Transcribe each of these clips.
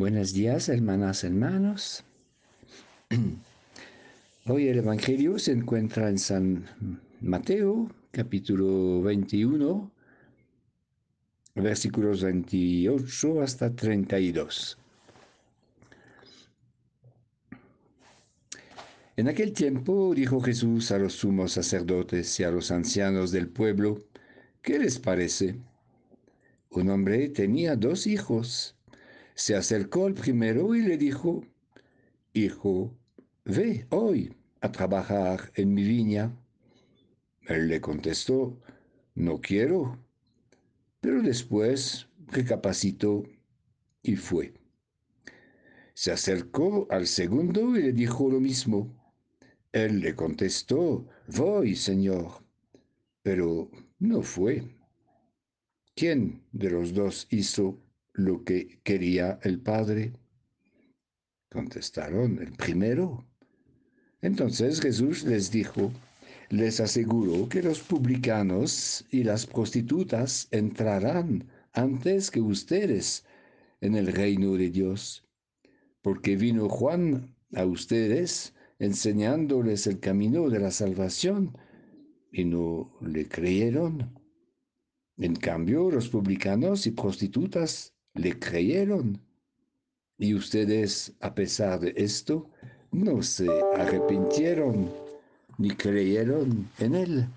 Buenos días, hermanas, hermanos. Hoy el Evangelio se encuentra en San Mateo, capítulo 21, versículos 28 hasta 32. En aquel tiempo dijo Jesús a los sumos sacerdotes y a los ancianos del pueblo, ¿qué les parece? Un hombre tenía dos hijos. Se acercó al primero y le dijo, Hijo, ve hoy a trabajar en mi viña. Él le contestó, No quiero. Pero después recapacitó y fue. Se acercó al segundo y le dijo lo mismo. Él le contestó, Voy, Señor. Pero no fue. ¿Quién de los dos hizo lo que quería el Padre? Contestaron, el primero. Entonces Jesús les dijo, les aseguro que los publicanos y las prostitutas entrarán antes que ustedes en el reino de Dios, porque vino Juan a ustedes enseñándoles el camino de la salvación y no le creyeron. En cambio, los publicanos y prostitutas le creyeron. Y ustedes, a pesar de esto, no se arrepintieron ni creyeron en él.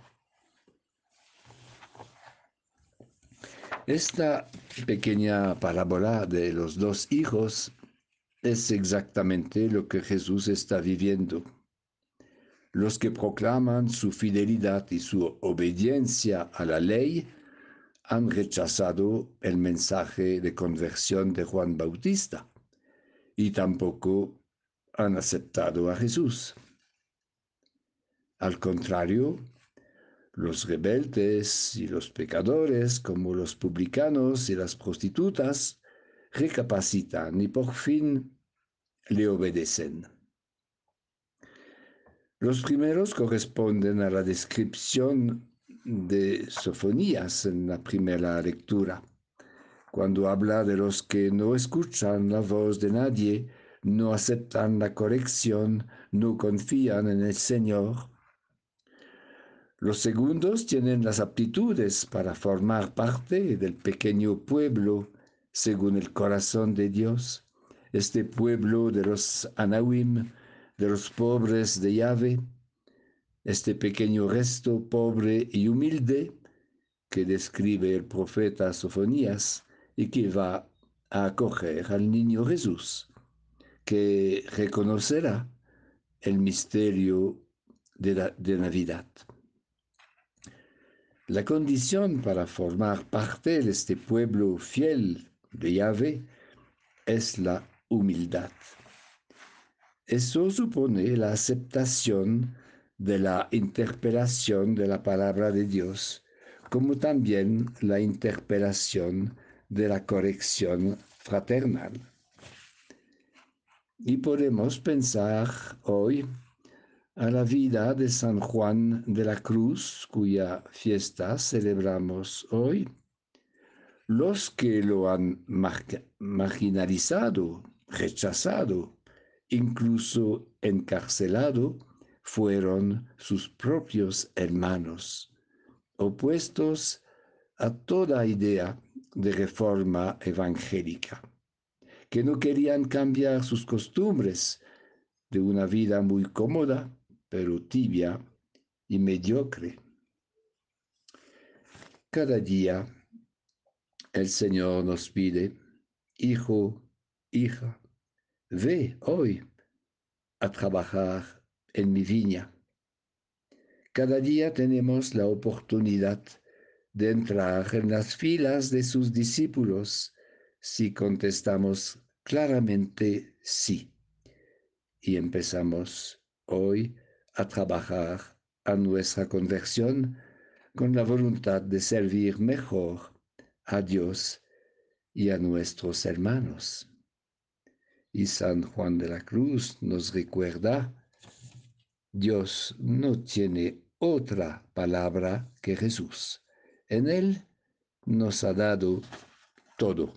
Esta pequeña parábola de los dos hijos es exactamente lo que Jesús está viviendo. Los que proclaman su fidelidad y su obediencia a la ley han rechazado el mensaje de conversión de Juan Bautista y tampoco han aceptado a Jesús. Al contrario, los rebeldes y los pecadores, como los publicanos y las prostitutas, recapacitan y por fin le obedecen. Los primeros corresponden a la descripción de Sofonías en la primera lectura, cuando habla de los que no escuchan la voz de nadie, no aceptan la corrección, no confían en el Señor. Los segundos tienen las aptitudes para formar parte del pequeño pueblo según el corazón de Dios, este pueblo de los Anawim, de los pobres de Yahvé, este pequeño resto pobre y humilde que describe el profeta Sofonías y que va a acoger al niño Jesús, que reconocerá el misterio de, la, de Navidad. La condición para formar parte de este pueblo fiel de Yahvé es la humildad. Eso supone la aceptación de la interpelación de la palabra de Dios, como también la interpelación de la corrección fraternal. Y podemos pensar hoy a la vida de San Juan de la Cruz, cuya fiesta celebramos hoy. Los que lo han marginalizado, rechazado, incluso encarcelado, fueron sus propios hermanos, opuestos a toda idea de reforma evangélica, que no querían cambiar sus costumbres de una vida muy cómoda, pero tibia y mediocre. Cada día el Señor nos pide, hijo, hija, ve hoy a trabajar en mi viña. Cada día tenemos la oportunidad de entrar en las filas de sus discípulos si contestamos claramente sí. Y empezamos hoy a trabajar a nuestra conversión con la voluntad de servir mejor a Dios y a nuestros hermanos. Y San Juan de la Cruz nos recuerda Dios no tiene otra palabra que Jesús. En Él nos ha dado todo.